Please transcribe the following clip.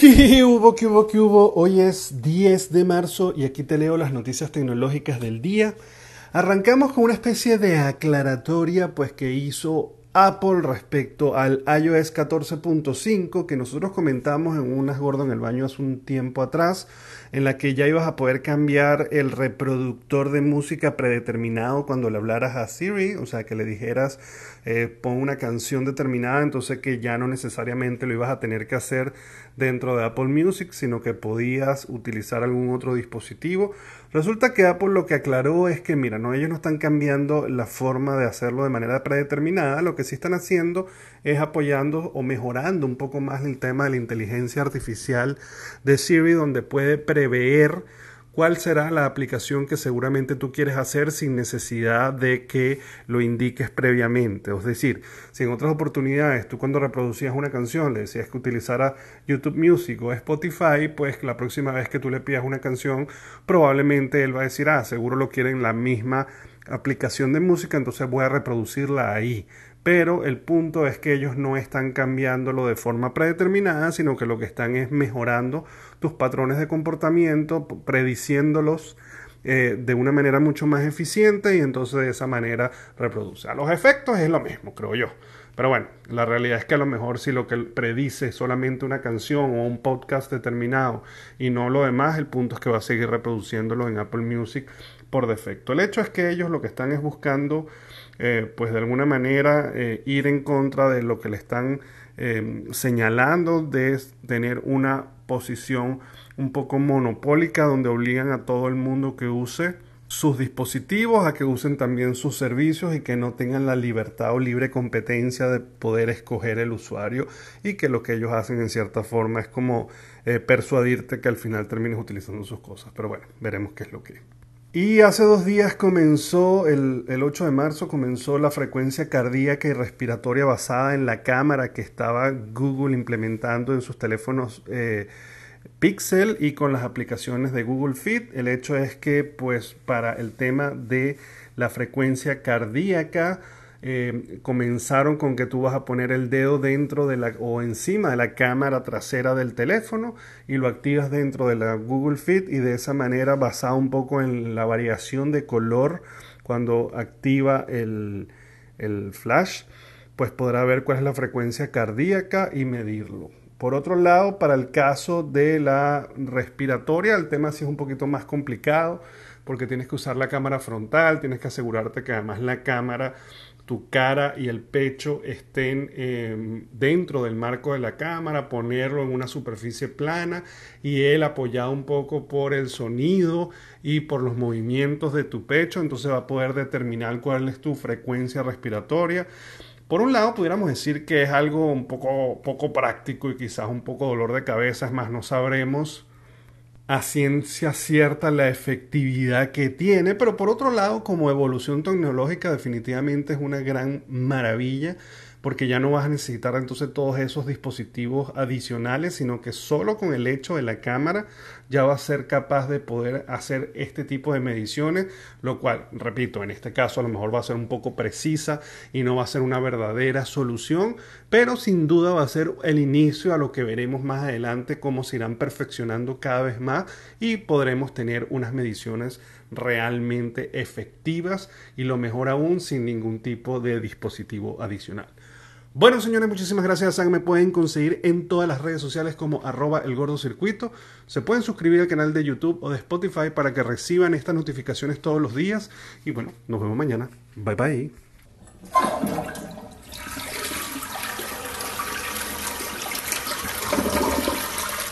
¿Qué hubo, qué hubo, qué hubo? Hoy es 10 de marzo y aquí te leo las noticias tecnológicas del día. Arrancamos con una especie de aclaratoria pues que hizo Apple respecto al iOS 14.5 que nosotros comentamos en unas gordo en el baño hace un tiempo atrás, en la que ya ibas a poder cambiar el reproductor de música predeterminado cuando le hablaras a Siri, o sea que le dijeras eh, pon una canción determinada, entonces que ya no necesariamente lo ibas a tener que hacer dentro de Apple Music, sino que podías utilizar algún otro dispositivo. Resulta que Apple lo que aclaró es que, mira, no, ellos no están cambiando la forma de hacerlo de manera predeterminada, lo que sí están haciendo es apoyando o mejorando un poco más el tema de la inteligencia artificial de Siri, donde puede prever cuál será la aplicación que seguramente tú quieres hacer sin necesidad de que lo indiques previamente. Es decir, si en otras oportunidades tú cuando reproducías una canción le decías que utilizara YouTube Music o Spotify, pues la próxima vez que tú le pidas una canción, probablemente él va a decir, ah, seguro lo quieren la misma aplicación de música, entonces voy a reproducirla ahí pero el punto es que ellos no están cambiándolo de forma predeterminada, sino que lo que están es mejorando tus patrones de comportamiento, prediciéndolos eh, de una manera mucho más eficiente y entonces de esa manera reproduce. A los efectos es lo mismo, creo yo. Pero bueno, la realidad es que a lo mejor si lo que predice es solamente una canción o un podcast determinado y no lo demás, el punto es que va a seguir reproduciéndolo en Apple Music por defecto. El hecho es que ellos lo que están es buscando, eh, pues de alguna manera, eh, ir en contra de lo que le están eh, señalando de tener una posición un poco monopólica donde obligan a todo el mundo que use sus dispositivos, a que usen también sus servicios y que no tengan la libertad o libre competencia de poder escoger el usuario y que lo que ellos hacen en cierta forma es como persuadirte que al final termines utilizando sus cosas. Pero bueno, veremos qué es lo que y hace dos días comenzó, el, 8 de marzo comenzó la frecuencia cardíaca y respiratoria basada en la cámara que estaba Google implementando en sus teléfonos eh, Pixel y con las aplicaciones de Google Fit. El hecho es que pues para el tema de la frecuencia cardíaca, eh, comenzaron con que tú vas a poner el dedo dentro de la o encima de la cámara trasera del teléfono y lo activas dentro de la Google Fit y de esa manera basado un poco en la variación de color cuando activa el, el flash pues podrá ver cuál es la frecuencia cardíaca y medirlo. Por otro lado, para el caso de la respiratoria, el tema sí es un poquito más complicado porque tienes que usar la cámara frontal, tienes que asegurarte que además la cámara tu cara y el pecho estén em, dentro del marco de la cámara, ponerlo en una superficie plana y él apoyado un poco por el sonido y por los movimientos de tu pecho, entonces va a poder determinar cuál es tu frecuencia respiratoria. Por un lado, pudiéramos decir que es algo un poco, poco práctico y quizás un poco dolor de cabeza, es más, no sabremos a ciencia cierta la efectividad que tiene, pero por otro lado, como evolución tecnológica definitivamente es una gran maravilla porque ya no vas a necesitar entonces todos esos dispositivos adicionales, sino que solo con el hecho de la cámara ya va a ser capaz de poder hacer este tipo de mediciones, lo cual, repito, en este caso a lo mejor va a ser un poco precisa y no va a ser una verdadera solución, pero sin duda va a ser el inicio a lo que veremos más adelante, cómo se irán perfeccionando cada vez más y podremos tener unas mediciones realmente efectivas y lo mejor aún sin ningún tipo de dispositivo adicional. Bueno, señores, muchísimas gracias. Me pueden conseguir en todas las redes sociales como arroba el gordo circuito. Se pueden suscribir al canal de YouTube o de Spotify para que reciban estas notificaciones todos los días. Y bueno, nos vemos mañana. Bye bye.